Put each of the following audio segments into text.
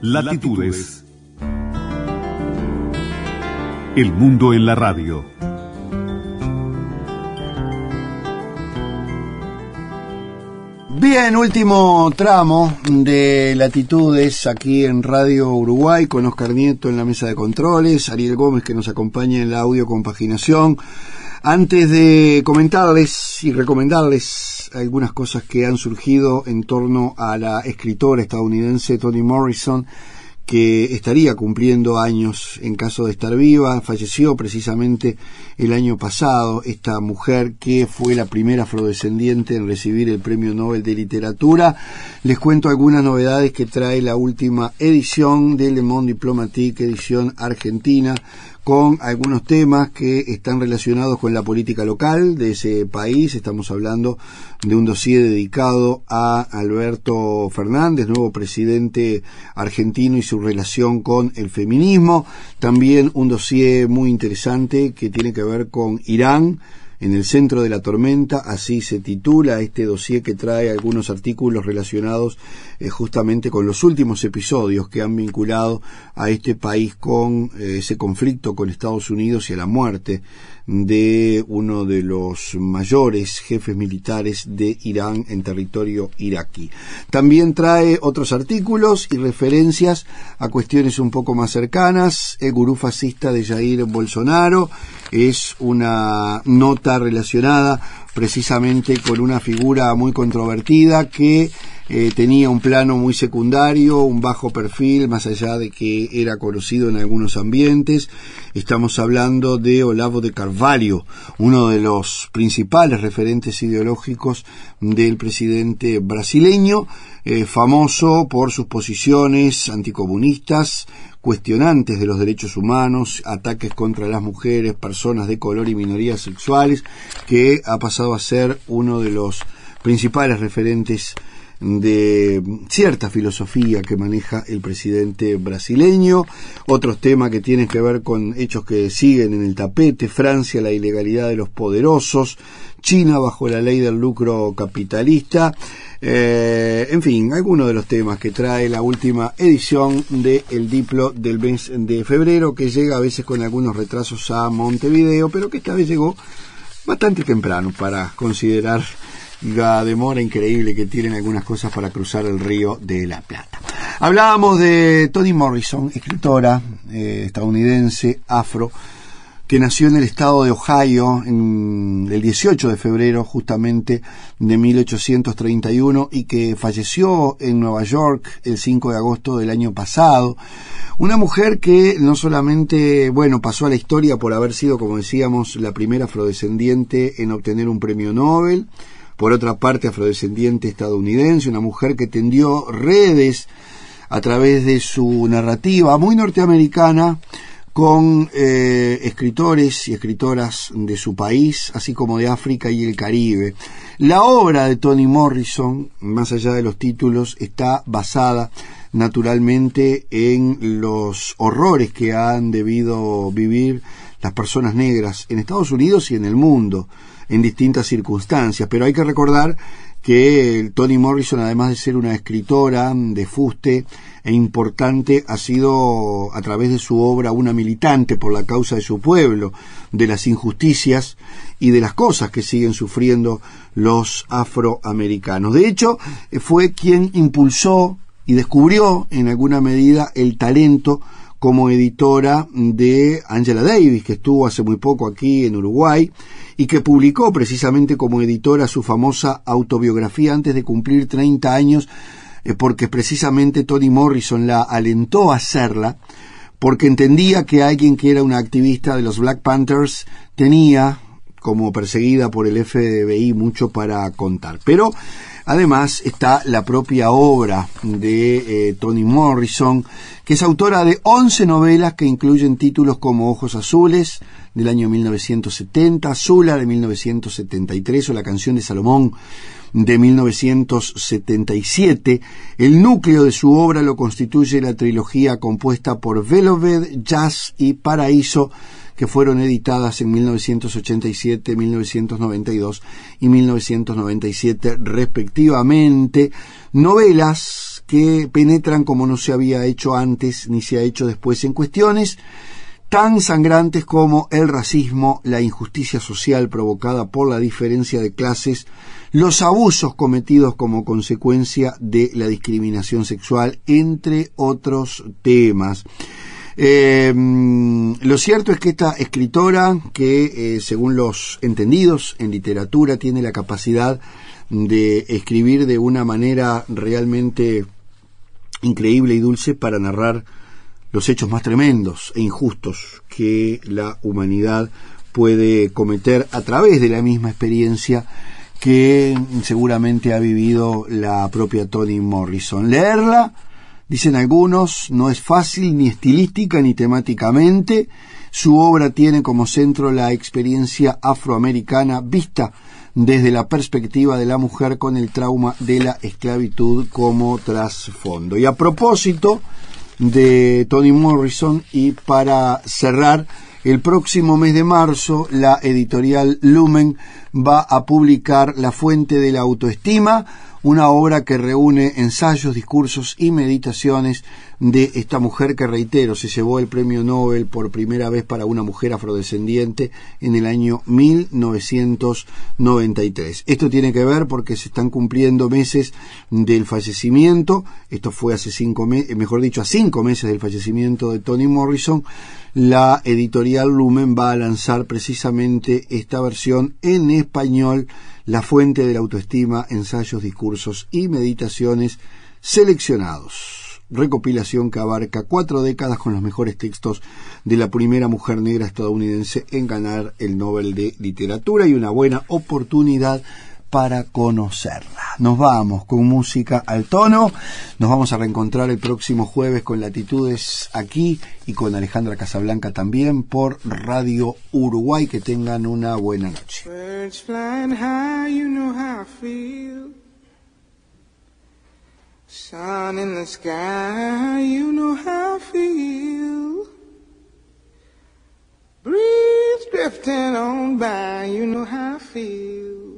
Latitudes. El mundo en la radio. Bien, último tramo de latitudes aquí en Radio Uruguay con Oscar Nieto en la mesa de controles, Ariel Gómez que nos acompaña en la audio compaginación. Antes de comentarles y recomendarles algunas cosas que han surgido en torno a la escritora estadounidense Toni Morrison, que estaría cumpliendo años en caso de estar viva. Falleció precisamente el año pasado esta mujer que fue la primera afrodescendiente en recibir el Premio Nobel de Literatura. Les cuento algunas novedades que trae la última edición de Le Monde Diplomatique, edición argentina, con algunos temas que están relacionados con la política local de ese país. Estamos hablando de un dossier dedicado a Alberto Fernández, nuevo presidente argentino y su relación con el feminismo. También un dossier muy interesante que tiene que ver con Irán en el centro de la tormenta, así se titula este dossier que trae algunos artículos relacionados eh, justamente con los últimos episodios que han vinculado a este país con eh, ese conflicto con Estados Unidos y a la muerte de uno de los mayores jefes militares de Irán en territorio iraquí. También trae otros artículos y referencias a cuestiones un poco más cercanas. El gurú fascista de Jair Bolsonaro es una nota relacionada precisamente con una figura muy controvertida que eh, tenía un plano muy secundario, un bajo perfil, más allá de que era conocido en algunos ambientes. Estamos hablando de Olavo de Carvalho, uno de los principales referentes ideológicos del presidente brasileño, eh, famoso por sus posiciones anticomunistas, cuestionantes de los derechos humanos, ataques contra las mujeres, personas de color y minorías sexuales, que ha pasado a ser uno de los principales referentes de cierta filosofía que maneja el presidente brasileño, otros temas que tienen que ver con hechos que siguen en el tapete, Francia, la ilegalidad de los poderosos, China bajo la ley del lucro capitalista, eh, en fin, algunos de los temas que trae la última edición de El Diplo del mes de febrero, que llega a veces con algunos retrasos a Montevideo, pero que esta vez llegó bastante temprano para considerar la demora increíble que tienen algunas cosas para cruzar el río de la Plata. Hablábamos de Toni Morrison, escritora eh, estadounidense, afro, que nació en el estado de Ohio en el 18 de febrero justamente de 1831 y que falleció en Nueva York el 5 de agosto del año pasado. Una mujer que no solamente, bueno, pasó a la historia por haber sido, como decíamos, la primera afrodescendiente en obtener un premio Nobel, por otra parte afrodescendiente estadounidense, una mujer que tendió redes a través de su narrativa muy norteamericana con eh, escritores y escritoras de su país, así como de África y el Caribe. La obra de Toni Morrison, más allá de los títulos, está basada naturalmente en los horrores que han debido vivir las personas negras en Estados Unidos y en el mundo en distintas circunstancias, pero hay que recordar que Toni Morrison, además de ser una escritora de fuste e importante, ha sido a través de su obra una militante por la causa de su pueblo, de las injusticias y de las cosas que siguen sufriendo los afroamericanos. De hecho, fue quien impulsó y descubrió en alguna medida el talento como editora de Angela Davis, que estuvo hace muy poco aquí en Uruguay y que publicó precisamente como editora su famosa autobiografía antes de cumplir 30 años, eh, porque precisamente Toni Morrison la alentó a hacerla, porque entendía que alguien que era una activista de los Black Panthers tenía, como perseguida por el FBI, mucho para contar. Pero Además está la propia obra de eh, Toni Morrison, que es autora de 11 novelas que incluyen títulos como Ojos Azules del año 1970, Zula de 1973 o La canción de Salomón de 1977. El núcleo de su obra lo constituye la trilogía compuesta por Velvet, Jazz y Paraíso que fueron editadas en 1987, 1992 y 1997 respectivamente, novelas que penetran como no se había hecho antes ni se ha hecho después en cuestiones tan sangrantes como el racismo, la injusticia social provocada por la diferencia de clases, los abusos cometidos como consecuencia de la discriminación sexual, entre otros temas. Eh, lo cierto es que esta escritora, que eh, según los entendidos en literatura tiene la capacidad de escribir de una manera realmente increíble y dulce para narrar los hechos más tremendos e injustos que la humanidad puede cometer a través de la misma experiencia que seguramente ha vivido la propia Toni Morrison. Leerla, dicen algunos, no es fácil ni estilística ni temáticamente. Su obra tiene como centro la experiencia afroamericana vista desde la perspectiva de la mujer con el trauma de la esclavitud como trasfondo. Y a propósito de Toni Morrison y para cerrar, el próximo mes de marzo la editorial Lumen va a publicar La Fuente de la Autoestima, una obra que reúne ensayos, discursos y meditaciones de esta mujer que, reitero, se llevó el premio Nobel por primera vez para una mujer afrodescendiente en el año 1993. Esto tiene que ver porque se están cumpliendo meses del fallecimiento, esto fue hace cinco meses, mejor dicho, a cinco meses del fallecimiento de Toni Morrison, la editorial Lumen va a lanzar precisamente esta versión en español, La Fuente de la Autoestima, ensayos, discursos y meditaciones seleccionados. Recopilación que abarca cuatro décadas con los mejores textos de la primera mujer negra estadounidense en ganar el Nobel de Literatura y una buena oportunidad para conocerla. Nos vamos con música al tono, nos vamos a reencontrar el próximo jueves con Latitudes aquí y con Alejandra Casablanca también por Radio Uruguay. Que tengan una buena noche. Sun in the sky, you know how I feel. Breeze drifting on by, you know how I feel.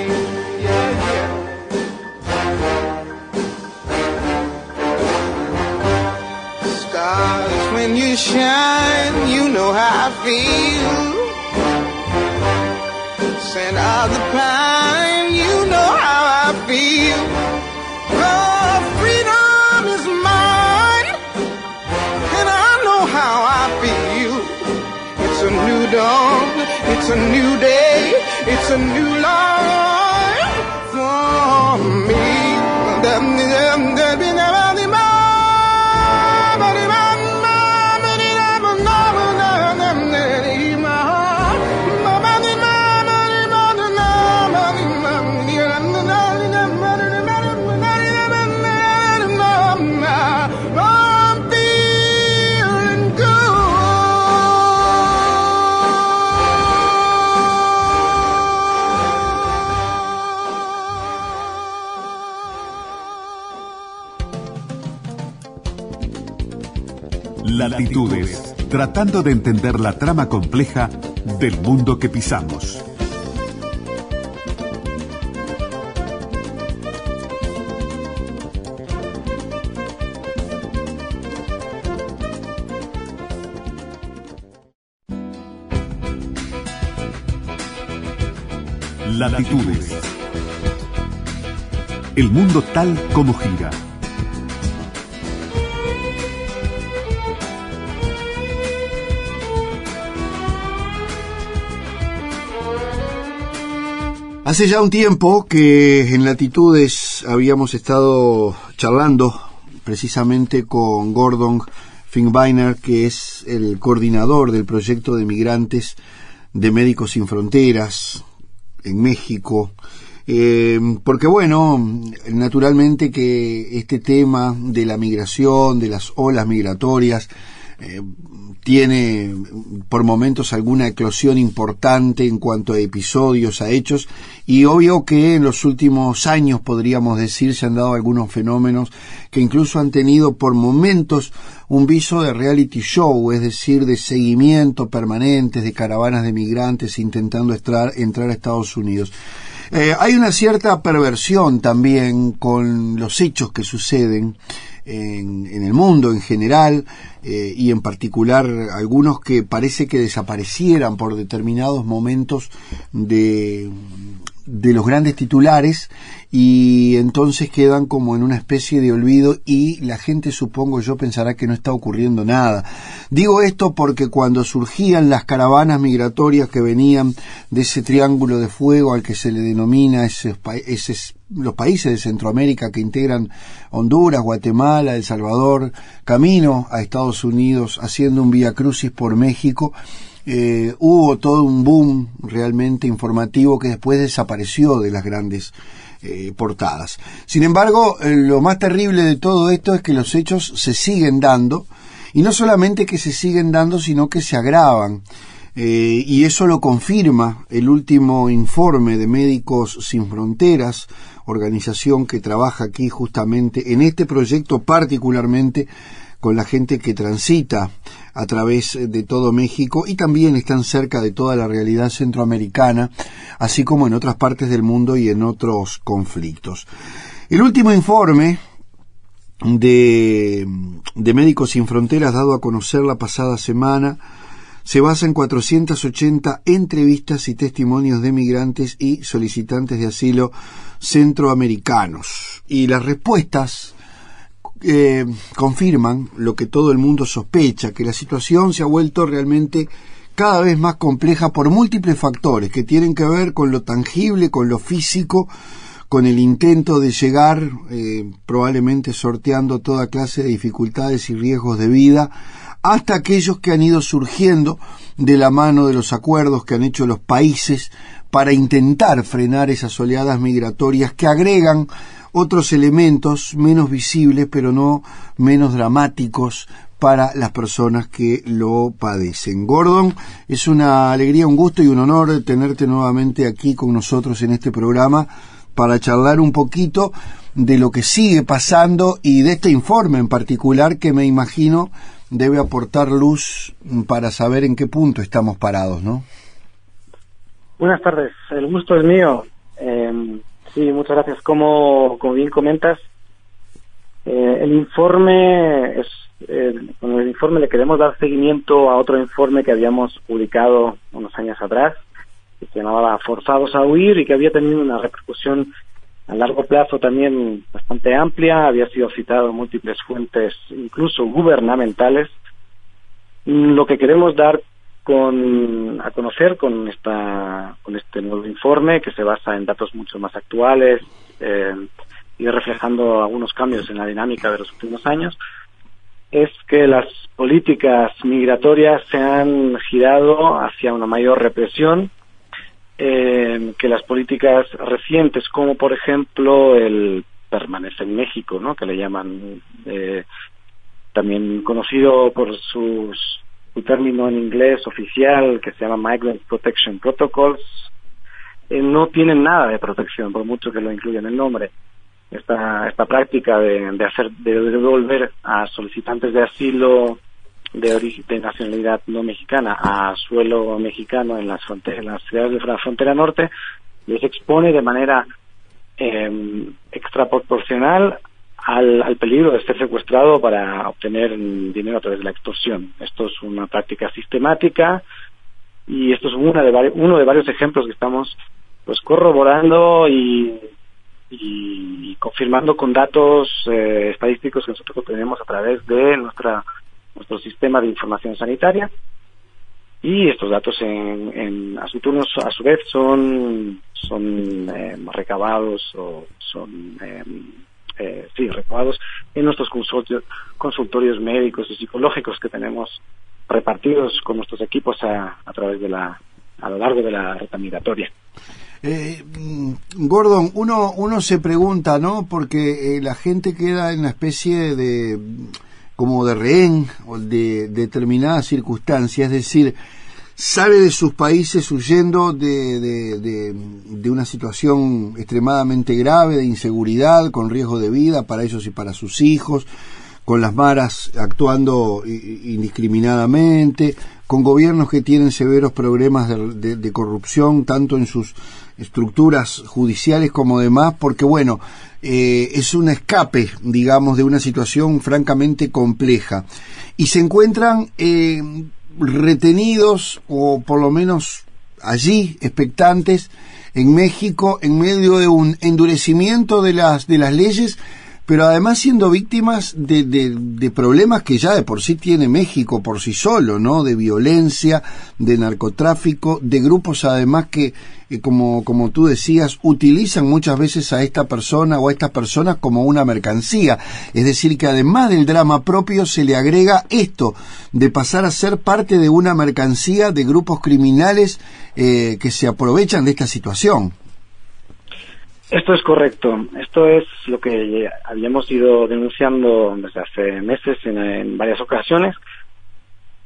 You shine, you know how I feel. Scent of the pine, you know how I feel. Oh, freedom is mine, and I know how I feel. It's a new dawn, it's a new day, it's a new life for me. Latitudes, tratando de entender la trama compleja del mundo que pisamos. Latitudes. El mundo tal como gira. Hace ya un tiempo que en Latitudes habíamos estado charlando precisamente con Gordon Finkbeiner, que es el coordinador del proyecto de migrantes de Médicos Sin Fronteras en México. Eh, porque bueno, naturalmente que este tema de la migración, de las olas migratorias, eh, tiene por momentos alguna eclosión importante en cuanto a episodios, a hechos, y obvio que en los últimos años, podríamos decir, se han dado algunos fenómenos que incluso han tenido por momentos un viso de reality show, es decir, de seguimiento permanente de caravanas de migrantes intentando entrar, entrar a Estados Unidos. Eh, hay una cierta perversión también con los hechos que suceden en, el mundo en general eh, y en particular algunos que parece que desaparecieran por determinados momentos de, de los grandes titulares y entonces quedan como en una especie de olvido y la gente supongo yo pensará que no está ocurriendo nada. Digo esto porque cuando surgían las caravanas migratorias que venían de ese triángulo de fuego al que se le denomina ese, los países de Centroamérica que integran Honduras, Guatemala, El Salvador, camino a Estados Unidos, haciendo un vía crucis por México, eh, hubo todo un boom realmente informativo que después desapareció de las grandes eh, portadas. Sin embargo, eh, lo más terrible de todo esto es que los hechos se siguen dando, y no solamente que se siguen dando, sino que se agravan. Eh, y eso lo confirma el último informe de Médicos Sin Fronteras, organización que trabaja aquí justamente en este proyecto particularmente con la gente que transita a través de todo México y también están cerca de toda la realidad centroamericana, así como en otras partes del mundo y en otros conflictos. El último informe de, Médicos Sin Fronteras dado a conocer la pasada semana se basa en 480 entrevistas y testimonios de migrantes y solicitantes de asilo centroamericanos. Y las respuestas eh, confirman lo que todo el mundo sospecha, que la situación se ha vuelto realmente cada vez más compleja por múltiples factores que tienen que ver con lo tangible, con lo físico, con el intento de llegar, eh, probablemente sorteando toda clase de dificultades y riesgos de vida, hasta aquellos que han ido surgiendo de la mano de los acuerdos que han hecho los países para intentar frenar esas oleadas migratorias que agregan otros elementos menos visibles, pero no menos dramáticos para las personas que lo padecen. Gordon, es una alegría, un gusto y un honor tenerte nuevamente aquí con nosotros en este programa para charlar un poquito de lo que sigue pasando y de este informe en particular que me imagino debe aportar luz para saber en qué punto estamos parados, ¿no? Buenas tardes, el gusto es mío. Eh, Sí, muchas gracias. Como, como bien comentas, eh, el informe es con el informe le queremos dar seguimiento a otro informe que habíamos publicado unos años atrás que se llamaba Forzados a huir y que había tenido una repercusión a largo plazo también bastante amplia, había sido citado en múltiples fuentes, incluso gubernamentales. Lo que queremos dar con a conocer con esta con este nuevo informe que se basa en datos mucho más actuales eh, y reflejando algunos cambios en la dinámica de los últimos años es que las políticas migratorias se han girado hacia una mayor represión eh, que las políticas recientes como por ejemplo el permanece en México no que le llaman eh, también conocido por sus un término en inglés oficial que se llama Migrant Protection Protocols, eh, no tienen nada de protección, por mucho que lo incluyan en el nombre. Esta, esta práctica de, de hacer, de devolver a solicitantes de asilo de, de nacionalidad no mexicana a suelo mexicano en las, en las ciudades de la frontera norte, les expone de manera eh, extraproporcional al, al, peligro de ser secuestrado para obtener dinero a través de la extorsión. Esto es una práctica sistemática y esto es una de uno de varios ejemplos que estamos pues corroborando y, y, confirmando con datos eh, estadísticos que nosotros tenemos a través de nuestra nuestro sistema de información sanitaria y estos datos en, en a su turno a su vez son son eh, recabados o son eh, eh, sí recabados en nuestros consultorios, consultorios médicos y psicológicos que tenemos repartidos con nuestros equipos a, a través de la a lo largo de la ruta migratoria. Eh, Gordon, uno, uno se pregunta, ¿no? Porque eh, la gente queda en una especie de como de rehén o de, determinadas circunstancias, es decir, sale de sus países huyendo de, de, de, una situación extremadamente grave de inseguridad, con riesgo de vida para ellos y para sus hijos, con las maras actuando indiscriminadamente, con gobiernos que tienen severos problemas de, corrupción, tanto en sus estructuras judiciales como demás, porque bueno, eh, es un escape, digamos, de una situación francamente compleja. Y se encuentran eh, retenidos, o por lo menos allí, expectantes, en México, en medio de un endurecimiento de las, de las leyes pero además siendo víctimas de, de, problemas que ya de por sí tiene México por sí solo, ¿no? De violencia, de narcotráfico, de grupos además que, eh, como, como tú decías, utilizan muchas veces a esta persona o a estas personas como una mercancía. Es decir, que además del drama propio se le agrega esto, de pasar a ser parte de una mercancía de grupos criminales eh, que se aprovechan de esta situación. Esto es correcto. Esto es lo que habíamos ido denunciando desde hace meses en, varias ocasiones.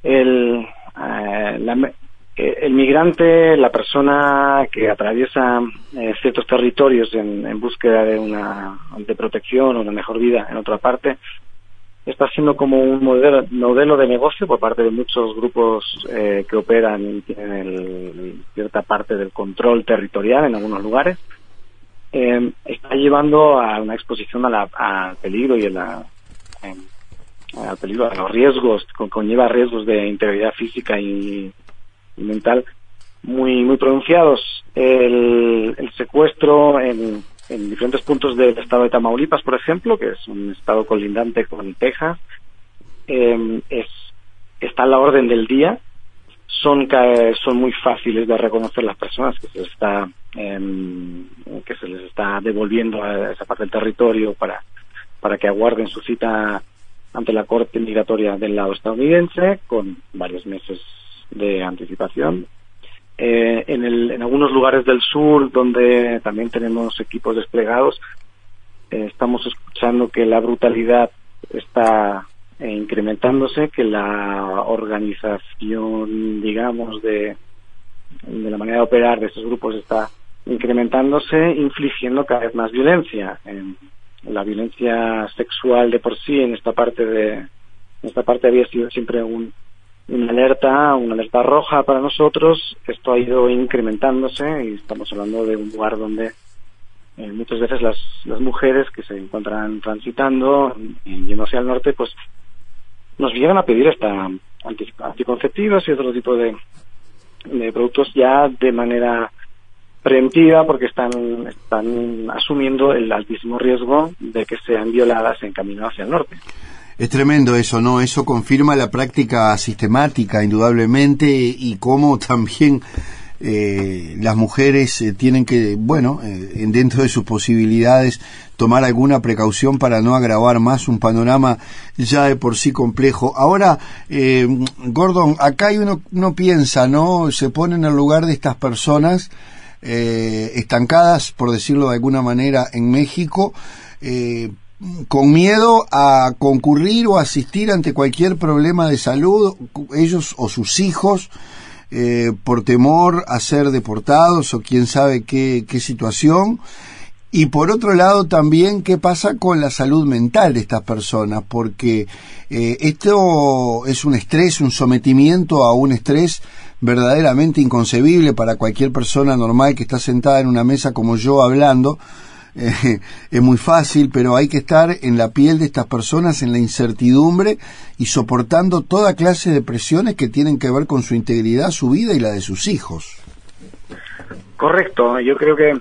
El, eh, eh, el migrante, la persona que atraviesa eh, ciertos territorios en, búsqueda de una de protección o una mejor vida en otra parte, está siendo como un modelo, modelo de negocio por parte de muchos grupos que operan y tienen cierta parte del control territorial en algunos lugares eh, está llevando a una exposición al peligro y a la, al peligro, a los riesgos, conlleva riesgos de integridad física y, mental muy muy pronunciados. El, secuestro en, diferentes puntos del estado de Tamaulipas, por ejemplo, que es un estado colindante con Texas, eh, es, está a la orden del día. Son, son muy fáciles de reconocer las personas que se está Em, que se les está devolviendo a esa parte del territorio para, para que aguarden su cita ante la Corte Migratoria del lado estadounidense con varios meses de anticipación. Eh, en, el, en algunos lugares del sur donde también tenemos equipos desplegados, eh, estamos escuchando que la brutalidad está eh, incrementándose, que la organización, digamos, de, de la manera de operar de estos grupos está incrementándose, infligiendo cada vez más violencia. la violencia sexual de por sí en esta parte de en esta parte había sido siempre un, una alerta, una alerta roja para nosotros. Esto ha ido incrementándose y estamos hablando de un lugar donde eh, muchas veces las, las mujeres que se encuentran transitando y yendo hacia el norte, pues nos llegan a pedir hasta anticonceptivos y otro tipo de, de productos ya de manera preventiva porque están, están asumiendo el altísimo riesgo de que sean violadas en camino hacia el norte. Es tremendo eso, ¿no? Eso confirma la práctica sistemática, indudablemente, y cómo también eh, las mujeres eh, tienen que, bueno, eh, dentro de sus posibilidades, tomar alguna precaución para no agravar más un panorama ya de por sí complejo. Ahora, Gordon, acá uno, piensa, ¿no? Se pone en el lugar de estas personas eh, estancadas, por decirlo de alguna manera, en México, eh, con miedo a concurrir o asistir ante cualquier problema de salud, ellos o sus hijos, eh, por temor a ser deportados o quién sabe qué, qué situación. Y por otro lado también qué pasa con la salud mental de estas personas, porque eh, esto es un estrés, un sometimiento a un estrés verdaderamente inconcebible para cualquier persona normal que está sentada en una mesa como yo hablando. Es muy fácil, pero hay que estar en la piel de estas personas, en la incertidumbre y soportando toda clase de presiones que tienen que ver con su integridad, su vida y la de sus hijos. Correcto, yo creo que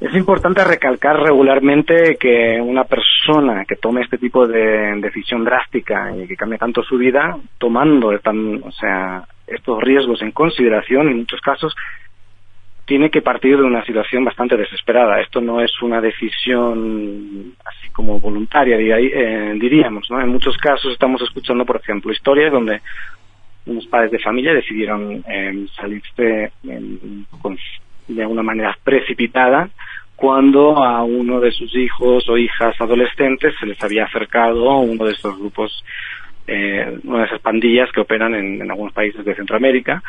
es importante recalcar regularmente que una persona que tome este tipo de decisión drástica y que cambie tanto su vida, tomando o sea, estos riesgos en consideración, en muchos casos, tiene que partir de una situación bastante desesperada. Esto no es una decisión así como voluntaria, eh, diríamos. ¿no? En muchos casos estamos escuchando, por ejemplo, historias donde unos padres de familia decidieron eh, salirse de una manera precipitada cuando a uno de sus hijos o hijas adolescentes se les había acercado uno de estos grupos, eh, una de esas pandillas que operan en algunos países de Centroamérica,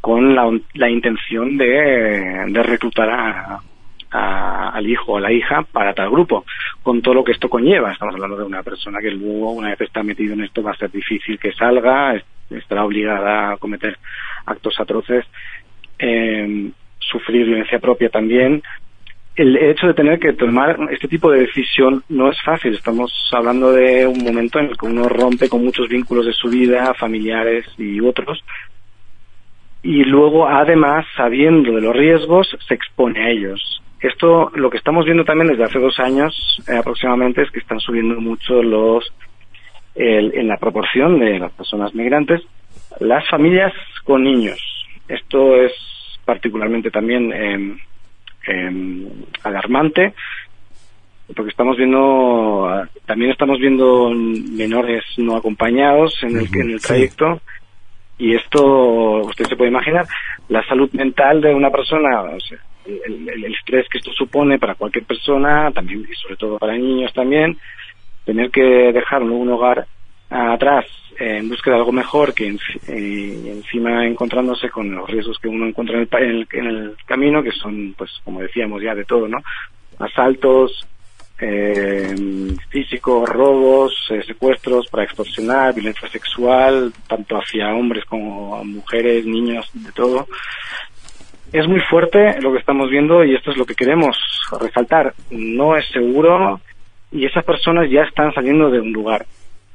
con la, la intención de, de reclutar a, al hijo o a la hija para tal grupo, con todo lo que esto conlleva. Estamos hablando de una persona que luego, una vez está metido en esto, va a ser difícil que salga, estará obligada a cometer actos atroces, eh, sufrir violencia propia también. El hecho de tener que tomar este tipo de decisión no es fácil. Estamos hablando de un momento en el que uno rompe con muchos vínculos de su vida, familiares y otros, y luego además sabiendo de los riesgos se expone a ellos. Esto lo que estamos viendo también desde hace dos años eh, aproximadamente es que están subiendo mucho los en la proporción de las personas migrantes las familias con niños. Esto es particularmente también em, em, alarmante porque estamos viendo también estamos viendo menores no acompañados en el, en el trayecto y esto, usted se puede imaginar, la salud mental de una persona, el, estrés que esto supone para cualquier persona, también y sobre todo para niños también, tener que dejar un hogar atrás en búsqueda de algo mejor que encima encontrándose con los riesgos que uno encuentra en el, en el camino, que son, pues, como decíamos ya, de todo, ¿no? Asaltos, eh, físicos, robos, eh, secuestros para extorsionar, violencia sexual, tanto hacia hombres como mujeres, niños, de todo. Es muy fuerte lo que estamos viendo y esto es lo que queremos resaltar. No es seguro y esas personas ya están saliendo de un lugar,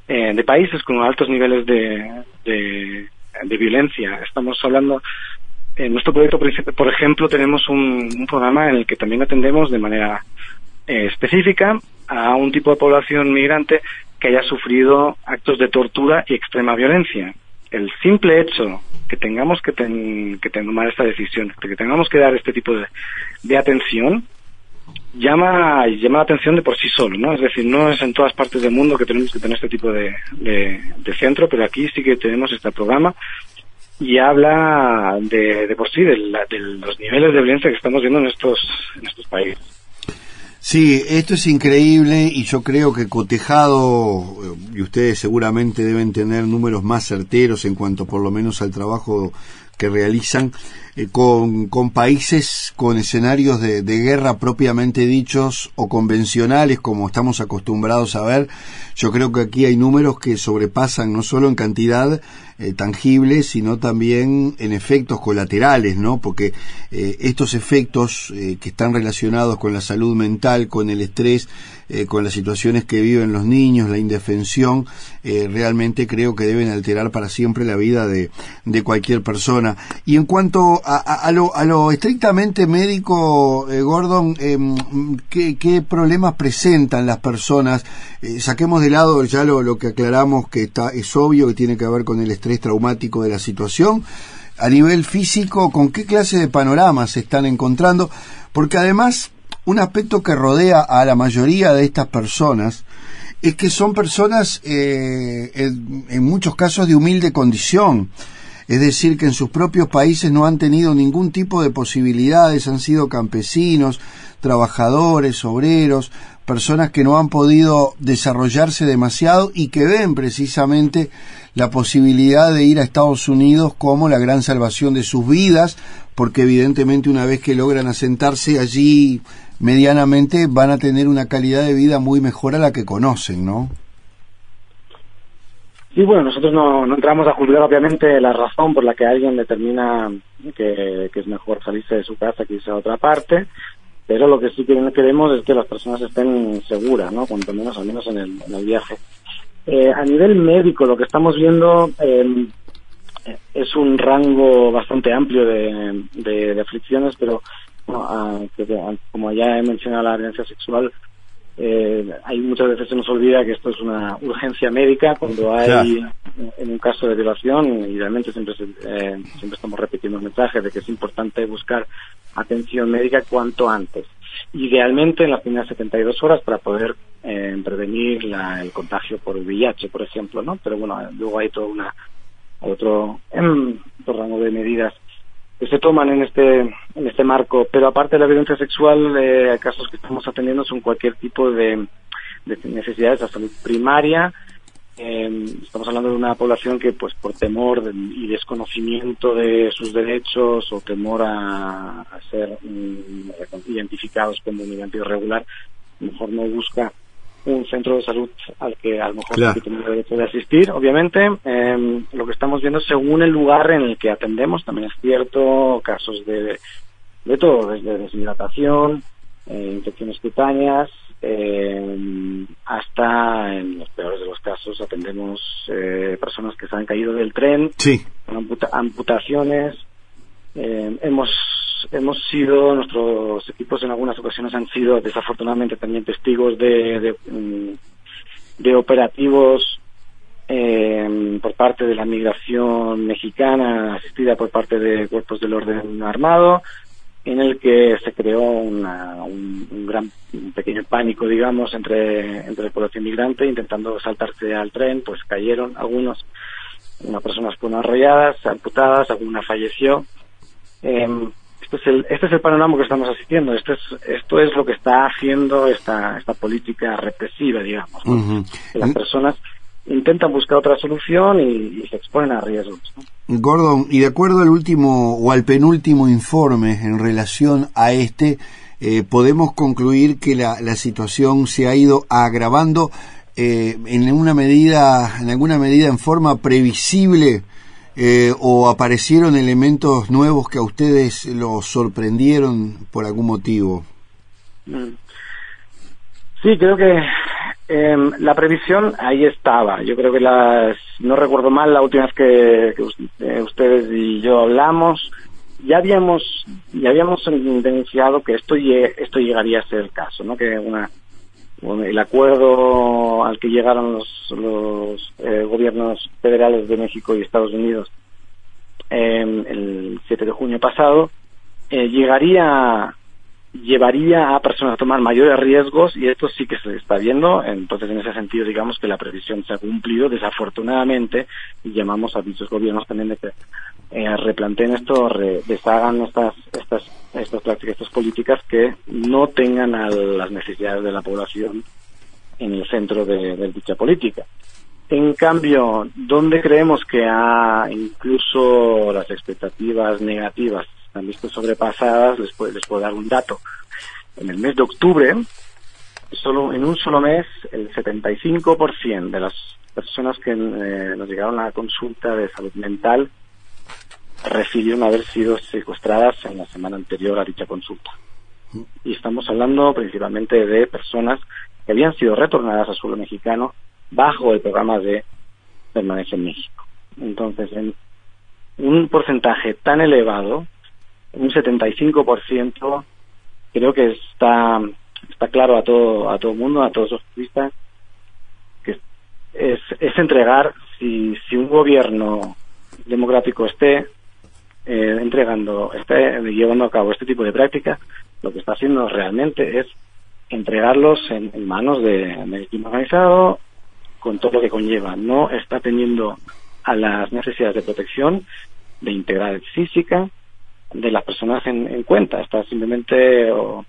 eh, de países con altos niveles de, de, violencia. Estamos hablando en nuestro proyecto, por ejemplo, tenemos un, programa en el que también atendemos de manera eh, específica a un tipo de población migrante que haya sufrido actos de tortura y extrema violencia. El simple hecho que tengamos que, que tomar esta decisión, que tengamos que dar este tipo de, atención, llama, llama la atención de por sí solo, ¿no? Es decir, no es en todas partes del mundo que tenemos que tener este tipo de, de, centro, pero aquí sí que tenemos este programa y habla de, de por sí de, de, los niveles de violencia que estamos viendo en estos, en estos países. Sí, esto es increíble y yo creo que cotejado, y ustedes seguramente deben tener números más certeros en cuanto por lo menos al trabajo que realizan, eh, con, con, países con escenarios de, de, guerra propiamente dichos o convencionales como estamos acostumbrados a ver, yo creo que aquí hay números que sobrepasan no solo en cantidad eh, tangibles, sino también en efectos colaterales, ¿no? Porque eh, estos efectos eh, que están relacionados con la salud mental, con el estrés, eh, con las situaciones que viven los niños, la indefensión, eh, realmente creo que deben alterar para siempre la vida de, de cualquier persona. Y en cuanto a, a, lo, a lo, estrictamente médico, eh, Gordon, em, ¿qué, ¿qué, problemas presentan las personas? saquemos de lado ya lo, lo que aclaramos que está, es obvio que tiene que ver con el estrés traumático de la situación. A nivel físico, ¿con qué clase de panoramas se están encontrando? Porque además un aspecto que rodea a la mayoría de estas personas es que son personas eh, en, muchos casos de humilde condición. Es decir, que en sus propios países no han tenido ningún tipo de posibilidades, han sido campesinos, trabajadores, obreros, personas que no han podido desarrollarse demasiado y que ven precisamente la posibilidad de ir a Estados Unidos como la gran salvación de sus vidas, porque evidentemente una vez que logran asentarse allí medianamente van a tener una calidad de vida muy mejor a la que conocen, ¿no? Sí, bueno, nosotros no, entramos a juzgar obviamente la razón por la que alguien determina que, es mejor salirse de su casa que irse a otra parte, pero lo que sí queremos es que las personas estén seguras, ¿no? Cuanto menos, al menos en el, viaje. Eh, a nivel médico, lo que estamos viendo em, es un rango bastante amplio de, aflicciones, pero como ya he mencionado la violencia sexual, eh, hay muchas veces se nos olvida que esto es una urgencia médica cuando hay en un caso de violación y realmente siempre eh, siempre estamos repitiendo el mensaje de que es importante buscar atención médica cuanto antes. Idealmente en las primeras 72 horas para poder eh, prevenir el contagio por VIH por ejemplo no pero bueno luego hay todo una otro, otro rango de medidas que se toman en este en este marco. Pero aparte de la violencia sexual eh, casos que estamos atendiendo son cualquier tipo de, necesidades de salud primaria. Eh, estamos hablando de una población que pues por temor y desconocimiento de sus derechos o temor a, ser mm, identificados como migrante irregular mejor no busca un centro de salud al que a lo mejor claro. tiene derecho de asistir, obviamente. Em, lo que estamos viendo según el lugar en el que atendemos, también es cierto, casos de, de todo, desde deshidratación, eh, infecciones cutáneas, em, hasta, en los peores de los casos, atendemos eh, personas que se han caído del tren, sí. amputaciones. Em, hemos hemos sido, nuestros equipos en algunas ocasiones han sido desafortunadamente también testigos de, de, mm, operativos eh, por parte de la migración mexicana asistida por parte de cuerpos del orden armado en el que se creó una, un, gran un pequeño pánico digamos entre entre la población migrante intentando saltarse al tren pues cayeron algunos unas personas fueron arrolladas amputadas alguna falleció. Eh, este es el, este es el panorama que estamos asistiendo. Esto es, esto es lo que está haciendo esta, esta política represiva, digamos. Que las personas intentan buscar otra solución y, se exponen a riesgos. Gordon, y de acuerdo al último o al penúltimo informe en relación a este, eh, podemos concluir que la, la situación se ha ido agravando eh, en una medida, en alguna medida en forma previsible eh, o aparecieron elementos nuevos que a ustedes los sorprendieron por algún motivo? Mm. Sí, creo que em, la previsión ahí estaba. Yo creo que las, no recuerdo mal la última vez que, eh, ustedes y yo hablamos, ya habíamos ya habíamos denunciado que esto esto llegaría a ser el caso, ¿no? Que una el acuerdo al que llegaron los, los eh, gobiernos federales de México y Estados Unidos em, el 7 de junio pasado eh, llegaría llevaría a personas a tomar mayores riesgos y esto sí que se está viendo entonces en ese sentido digamos que la previsión se ha cumplido desafortunadamente y llamamos a dichos gobiernos también de que eh, replanteen esto deshagan estas estas estas prácticas, estas políticas que no tengan a las necesidades de la población en el centro de, dicha política. En cambio, donde creemos que ha incluso las expectativas negativas han visto sobrepasadas, les puedo, dar un dato. En el mes de octubre, solo en un solo mes, el 75% de las personas que eh, nos llegaron a la consulta de salud mental refirieron haber sido secuestradas en la semana anterior a dicha consulta. Y estamos hablando principalmente de personas que habían sido retornadas a suelo mexicano bajo el programa de permanencia en México. Entonces, en un porcentaje tan elevado, un 75%, creo que está está claro a todo a todo mundo, a todos los turistas, que es, es entregar si, si un gobierno democrático esté eh, entregando, esté llevando a cabo este tipo de prácticas, lo que está haciendo realmente es entregarlos en, manos de, del crimen organizado con todo lo que conlleva. No está teniendo a las necesidades de protección, de integridad física de las personas en, cuenta. Está simplemente o,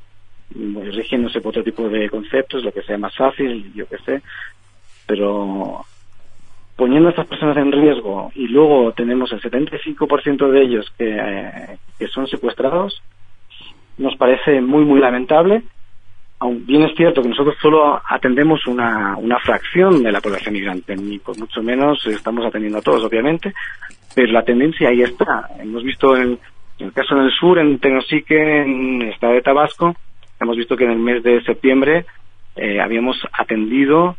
rigiéndose por otro tipo de conceptos, lo que sea más fácil, yo qué sé, pero poniendo a estas personas en riesgo y luego tenemos el 75% de ellos que, eh, que son secuestrados, nos parece muy, muy lamentable aun bien es cierto que nosotros solo atendemos una, una fracción de la población migrante, ni por mucho menos estamos atendiendo a todos, obviamente, pero la tendencia ahí está. Hemos visto en, el caso en el sur, en Tenosique, en el estado de Tabasco, hemos visto que en el mes de septiembre eh, habíamos atendido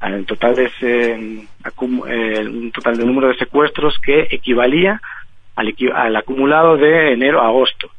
al total de ese, eh, un total de número de secuestros que equivalía al, al acumulado de enero a agosto.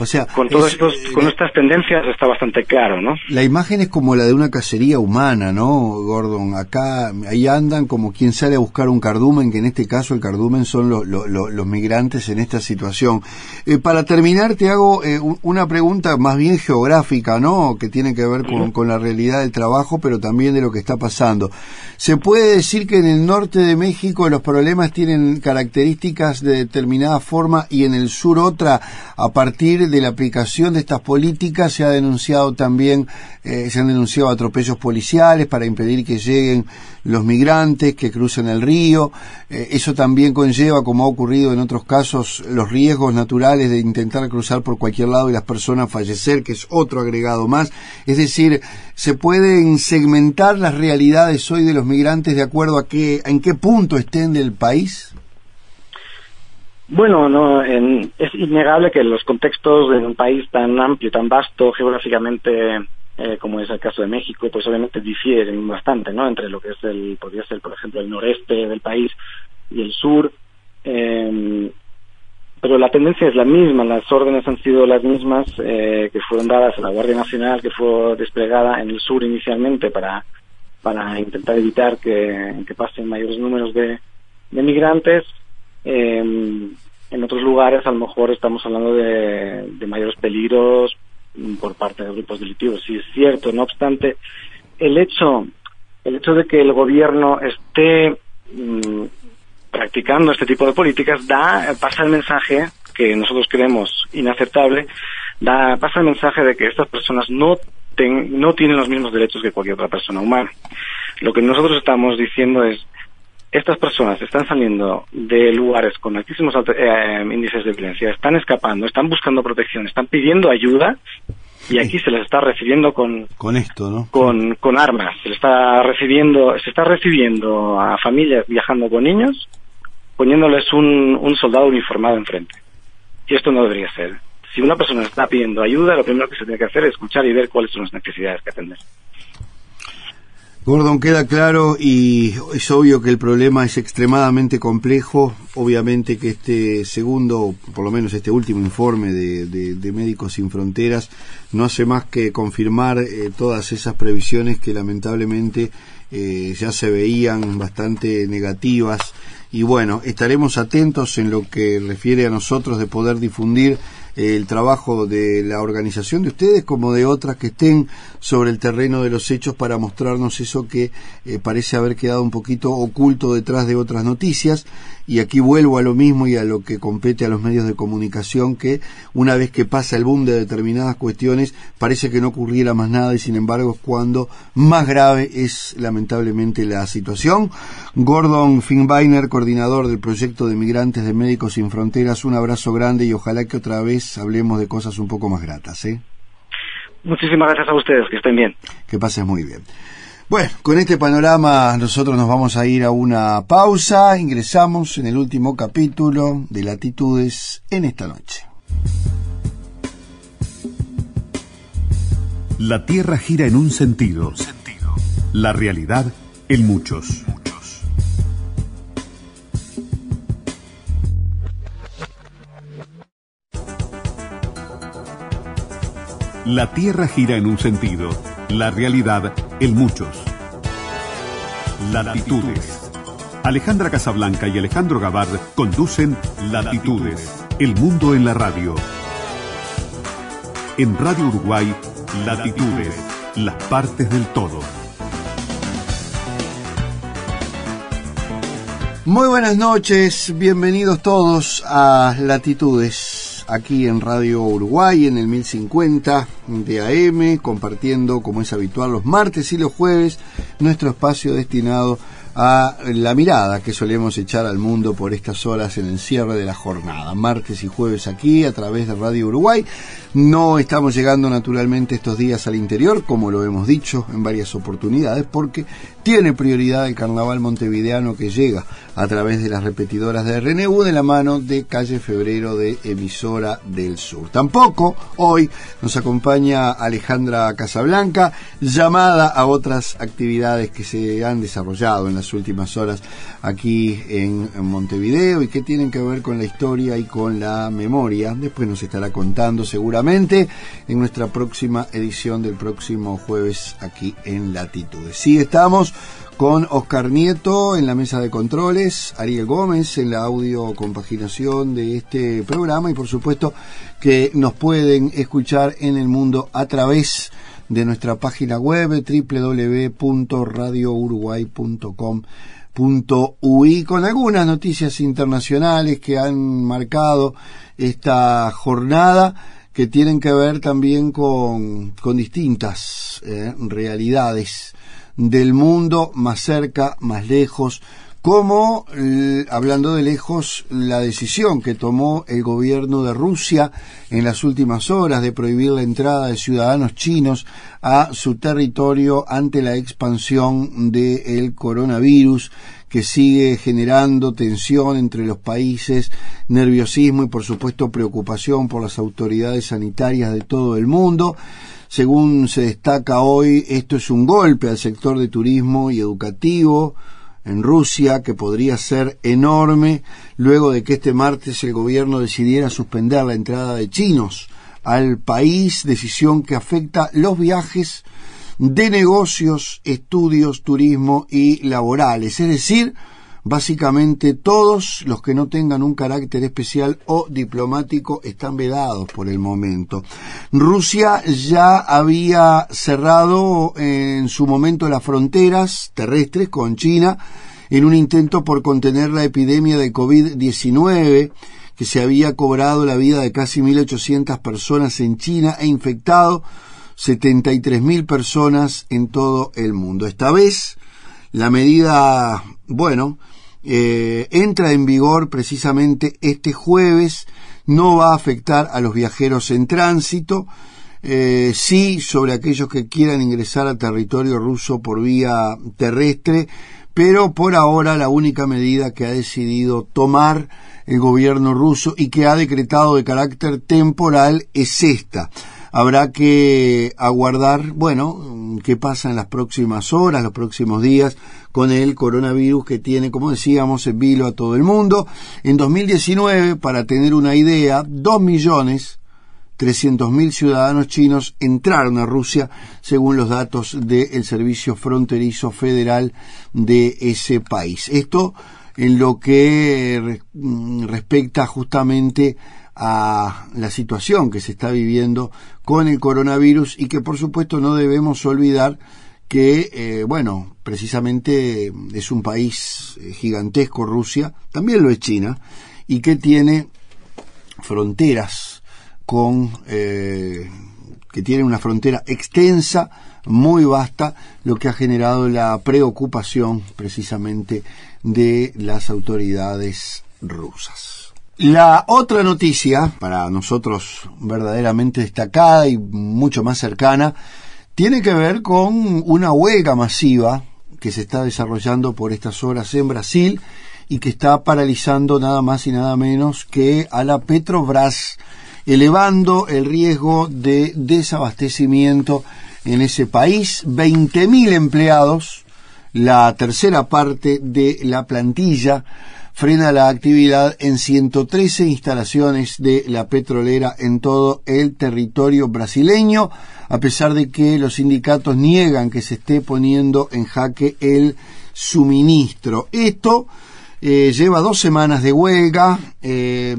O sea, con, todas eh, con estas tendencias está bastante claro, ¿no? La imagen es como la de una cacería humana, ¿no, Gordon? Acá, ahí andan como quien sale a buscar un cardumen, que en este caso el cardumen son los migrantes en esta situación. Eh, para terminar, te hago eh, una pregunta más bien geográfica, ¿no? Que tiene que ver con, con la realidad del trabajo, pero también de lo que está pasando. ¿Se puede decir que en el norte de México los problemas tienen características de determinada forma y en el sur otra a partir de la aplicación de estas políticas se ha denunciado también, eh, se han denunciado atropellos policiales para impedir que lleguen los migrantes que crucen el río. Eh, eso también conlleva, como ha ocurrido en otros casos, los riesgos naturales de intentar cruzar por cualquier lado y las personas fallecer, que es otro agregado más. Es decir, se pueden segmentar las realidades hoy de los migrantes de acuerdo a qué, en qué punto estén del país. Bueno, no, es innegable que los contextos de un país tan amplio, tan vasto geográficamente eh, como es el caso de México, pues obviamente difieren bastante, ¿no? Entre lo que es el, podría ser, por ejemplo, el noreste del país y el sur. Eh, pero la tendencia es la misma, las órdenes han sido las mismas eh, que fueron dadas a la Guardia Nacional, que fue desplegada en el sur inicialmente para, para intentar evitar que, que pasen mayores números de, de migrantes eh, en otros lugares a lo mejor estamos hablando de, mayores peligros por parte de grupos delictivos. Sí es cierto, no obstante, el hecho, el hecho de que el gobierno esté mm, practicando este tipo de políticas da, pasa el mensaje que nosotros creemos inaceptable, da, pasa el mensaje de que estas personas no, no tienen los mismos derechos que cualquier otra persona humana. Lo que nosotros estamos diciendo es, estas personas están saliendo de lugares con altísimos eh, índices de violencia, están escapando, están buscando protección, están pidiendo ayuda y aquí se les está recibiendo con con esto, ¿no? Con, con armas, se les está recibiendo, se está recibiendo a familias viajando con niños, poniéndoles un, un soldado uniformado enfrente. Y esto no debería ser. Si una persona está pidiendo ayuda, lo primero que se tiene que hacer es escuchar y ver cuáles son las necesidades que atender. Gordon, queda claro y es obvio que el problema es extremadamente complejo. Obviamente que este segundo, por lo menos este último informe de, Médicos Sin Fronteras no hace más que confirmar eh, todas esas previsiones que lamentablemente eh, ya se veían bastante negativas. Y bueno, estaremos atentos en lo que refiere a nosotros de poder difundir el trabajo de la organización de ustedes como de otras que estén sobre el terreno de los hechos para mostrarnos eso que eh, parece haber quedado un poquito oculto detrás de otras noticias y aquí vuelvo a lo mismo y a lo que compete a los medios de comunicación que una vez que pasa el boom de determinadas cuestiones parece que no ocurriera más nada y sin embargo es cuando más grave es lamentablemente la situación. Gordon Finbeiner, coordinador del proyecto de migrantes de Médicos Sin Fronteras, un abrazo grande y ojalá que otra vez hablemos de cosas un poco más gratas. ¿eh? Muchísimas gracias a ustedes, que estén bien. Que pasen muy bien. Bueno, con este panorama nosotros nos vamos a ir a una pausa. Ingresamos en el último capítulo de Latitudes en esta noche. La Tierra gira en un sentido. La realidad en muchos. La Tierra gira en un sentido, la realidad en muchos. Latitudes. Alejandra Casablanca y Alejandro Gabard conducen Latitudes, el mundo en la radio. En Radio Uruguay, Latitudes, las partes del todo. Muy buenas noches, bienvenidos todos a Latitudes aquí en Radio Uruguay en el 1050 de AM, compartiendo como es habitual los martes y los jueves nuestro espacio destinado a la mirada que solemos echar al mundo por estas horas en el cierre de la jornada, martes y jueves aquí a través de Radio Uruguay. No estamos llegando naturalmente estos días al interior, como lo hemos dicho en varias oportunidades, porque tiene prioridad el carnaval montevideano que llega a través de las repetidoras de RNU de la mano de Calle Febrero de Emisora del Sur. Tampoco hoy nos acompaña Alejandra Casablanca, llamada a otras actividades que se han desarrollado en las últimas horas aquí en, Montevideo y que tienen que ver con la historia y con la memoria. Después nos estará contando seguramente en nuestra próxima edición del próximo jueves aquí en Latitudes. Sí, estamos con Oscar Nieto en la mesa de controles, Ariel Gómez en la audio compaginación de este programa y por supuesto que nos pueden escuchar en el mundo a través de nuestra página web www.radiouruguay.com.ui con algunas noticias internacionales que han marcado esta jornada que tienen que ver también con, con distintas eh, realidades del mundo, más cerca, más lejos, como, hablando de lejos, la decisión que tomó el gobierno de Rusia en las últimas horas de prohibir la entrada de ciudadanos chinos a su territorio ante la expansión del coronavirus que sigue generando tensión entre los países, nerviosismo y por supuesto preocupación por las autoridades sanitarias de todo el mundo. Según se destaca hoy, esto es un golpe al sector de turismo y educativo en Rusia que podría ser enorme luego de que este martes el gobierno decidiera suspender la entrada de chinos al país, decisión que afecta los viajes de negocios, estudios, turismo y laborales, es decir, Básicamente todos los que no tengan un carácter especial o diplomático están vedados por el momento. Rusia ya había cerrado en su momento las fronteras terrestres con China en un intento por contener la epidemia de COVID-19 que se había cobrado la vida de casi 1.800 personas en China e infectado 73.000 personas en todo el mundo. Esta vez la medida, bueno, eh, entra en vigor precisamente este jueves, no va a afectar a los viajeros en tránsito, eh, sí sobre aquellos que quieran ingresar a territorio ruso por vía terrestre, pero por ahora la única medida que ha decidido tomar el gobierno ruso y que ha decretado de carácter temporal es esta habrá que aguardar, bueno, qué pasa en las próximas horas, los próximos días con el coronavirus que tiene, como decíamos, en vilo a todo el mundo. En 2019, para tener una idea, dos millones mil ciudadanos chinos entraron a Rusia, según los datos del Servicio Fronterizo Federal de ese país. Esto en lo que respecta justamente a la situación que se está viviendo con el coronavirus y que por supuesto no debemos olvidar que, eh, bueno, precisamente es un país eh, gigantesco, Rusia, también lo es China, y que tiene fronteras con, eh, que tiene una frontera extensa, muy vasta, lo que ha generado la preocupación precisamente de las autoridades rusas. La otra noticia, para nosotros verdaderamente destacada y mucho más cercana, tiene que ver con una huelga masiva que se está desarrollando por estas horas en Brasil y que está paralizando nada más y nada menos que a la Petrobras, elevando el riesgo de desabastecimiento en ese país. 20.000 empleados, la tercera parte de la plantilla, frena la actividad en 113 instalaciones de la petrolera en todo el territorio brasileño, a pesar de que los sindicatos niegan que se esté poniendo en jaque el suministro. Esto eh, lleva dos semanas de huelga. Eh,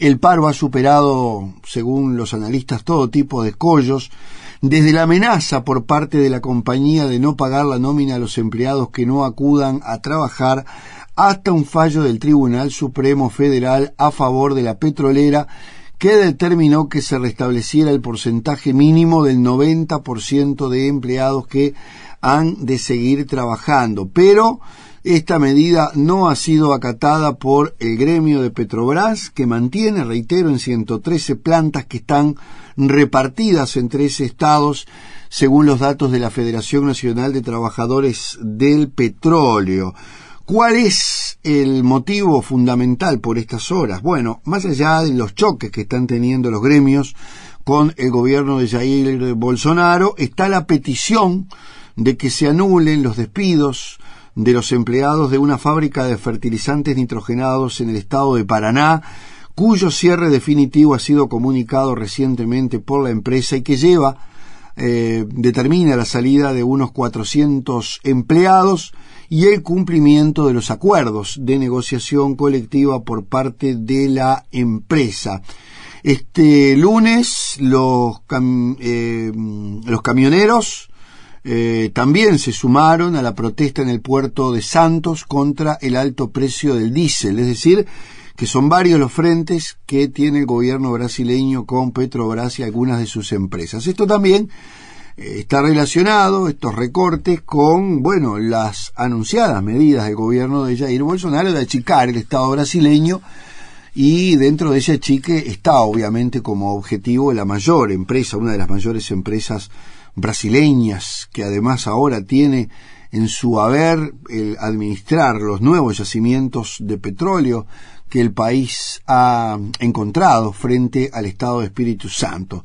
el paro ha superado, según los analistas, todo tipo de escollos. Desde la amenaza por parte de la compañía de no pagar la nómina a los empleados que no acudan a trabajar hasta un fallo del Tribunal Supremo Federal a favor de la petrolera que determinó que se restableciera el porcentaje mínimo del 90% de empleados que han de seguir trabajando. Pero esta medida no ha sido acatada por el gremio de Petrobras, que mantiene, reitero, en 113 plantas que están repartidas en tres estados, según los datos de la Federación Nacional de Trabajadores del Petróleo. ¿Cuál es el motivo fundamental por estas horas? Bueno, más allá de los choques que están teniendo los gremios con el gobierno de Jair Bolsonaro, está la petición de que se anulen los despidos de los empleados de una fábrica de fertilizantes nitrogenados en el estado de Paraná, cuyo cierre definitivo ha sido comunicado recientemente por la empresa y que lleva, eh, determina la salida de unos 400 empleados y el cumplimiento de los acuerdos de negociación colectiva por parte de la empresa. Este lunes los, eh, los camioneros eh, también se sumaron a la protesta en el puerto de Santos contra el alto precio del diésel, es decir, que son varios los frentes que tiene el gobierno brasileño con Petrobras y algunas de sus empresas. Esto también está relacionado, estos recortes, con, bueno, las anunciadas medidas del gobierno de Jair Bolsonaro de achicar el Estado brasileño y dentro de ese achique está obviamente como objetivo la mayor empresa, una de las mayores empresas brasileñas, que además ahora tiene en su haber el administrar los nuevos yacimientos de petróleo que el país ha encontrado frente al Estado de Espíritu Santo.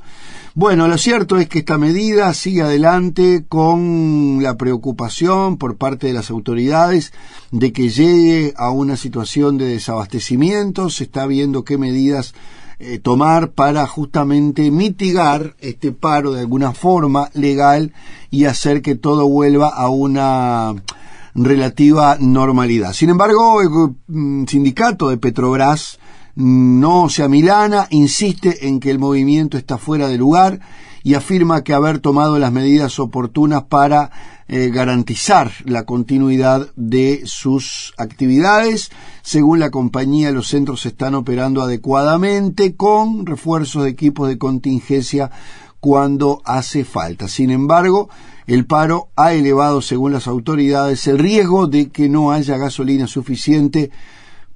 Bueno, lo cierto es que esta medida sigue adelante con la preocupación por parte de las autoridades de que llegue a una situación de desabastecimiento. Se está viendo qué medidas eh, tomar para justamente mitigar este paro de alguna forma legal y hacer que todo vuelva a una relativa normalidad. Sin embargo, el mm, sindicato de Petrobras no se amilana, insiste en que el movimiento está fuera de lugar y afirma que haber tomado las medidas oportunas para eh, garantizar la continuidad de sus actividades. Según la compañía, los centros están operando adecuadamente con refuerzos de equipos de contingencia cuando hace falta. Sin embargo, el paro ha elevado, según las autoridades, el riesgo de que no haya gasolina suficiente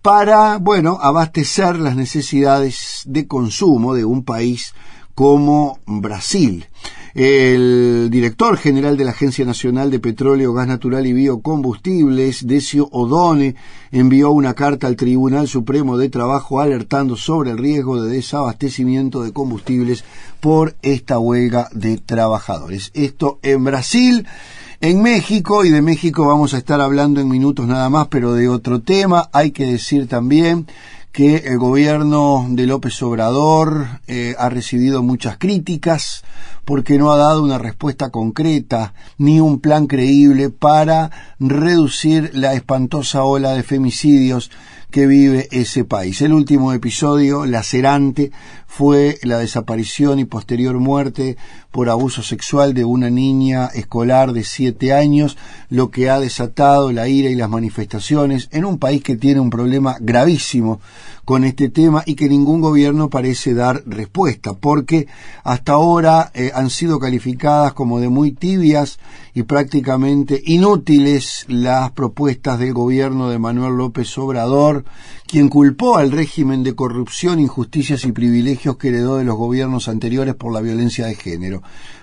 para, bueno, abastecer las necesidades de consumo de un país como Brasil. El director general de la Agencia Nacional de Petróleo, Gas Natural y Biocombustibles, Decio Odone, envió una carta al Tribunal Supremo de Trabajo alertando sobre el riesgo de desabastecimiento de combustibles por esta huelga de trabajadores. Esto en Brasil. En México, y de México vamos a estar hablando en minutos nada más, pero de otro tema, hay que decir también que el gobierno de López Obrador eh, ha recibido muchas críticas porque no ha dado una respuesta concreta ni un plan creíble para reducir la espantosa ola de femicidios que vive ese país. El último episodio lacerante fue la desaparición y posterior muerte por abuso sexual de una niña escolar de siete años, lo que ha desatado la ira y las manifestaciones en un país que tiene un problema gravísimo con este tema y que ningún gobierno parece dar respuesta, porque hasta ahora eh, han sido calificadas como de muy tibias y prácticamente inútiles las propuestas del gobierno de Manuel López Obrador, quien culpó al régimen de corrupción, injusticias y privilegios que heredó de los gobiernos anteriores por la violencia de género.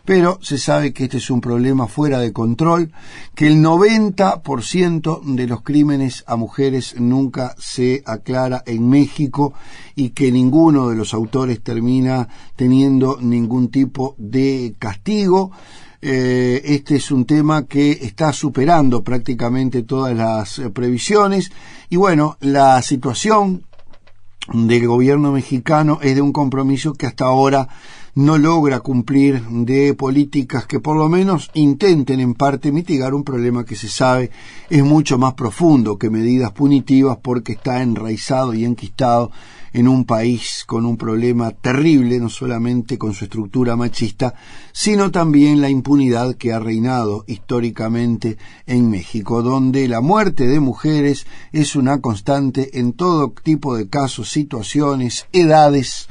Pero se sabe que este es un problema fuera de control, que el 90% de los crímenes a mujeres nunca se aclara en México y que ninguno de los autores termina teniendo ningún tipo de castigo. Eh, este es un tema que está superando prácticamente todas las eh, previsiones y bueno, la situación del gobierno mexicano es de un compromiso que hasta ahora no logra cumplir de políticas que por lo menos intenten en parte mitigar un problema que se sabe es mucho más profundo que medidas punitivas porque está enraizado y enquistado en un país con un problema terrible, no solamente con su estructura machista, sino también la impunidad que ha reinado históricamente en México, donde la muerte de mujeres es una constante en todo tipo de casos, situaciones, edades,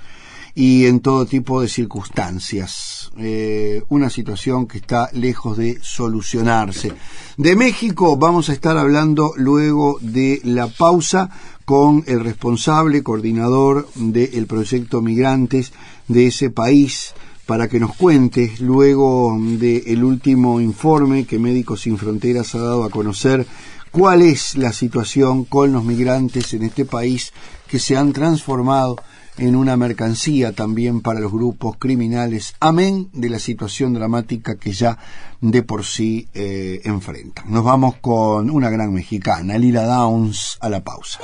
y en todo tipo de circunstancias. Eh, una situación que está lejos de solucionarse. De México vamos a estar hablando luego de la pausa con el responsable coordinador del proyecto Migrantes de ese país para que nos cuente luego del último informe que Médicos Sin Fronteras ha dado a conocer cuál es la situación con los migrantes en este país que se han transformado en una mercancía también para los grupos criminales, amén de la situación dramática que ya de por sí eh, enfrentan. Nos vamos con una gran mexicana, Lila Downs, a la pausa.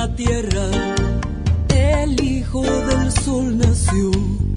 la tierra, el Hijo del Sol nació.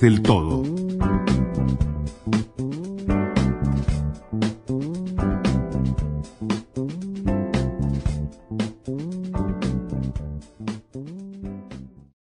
Del todo.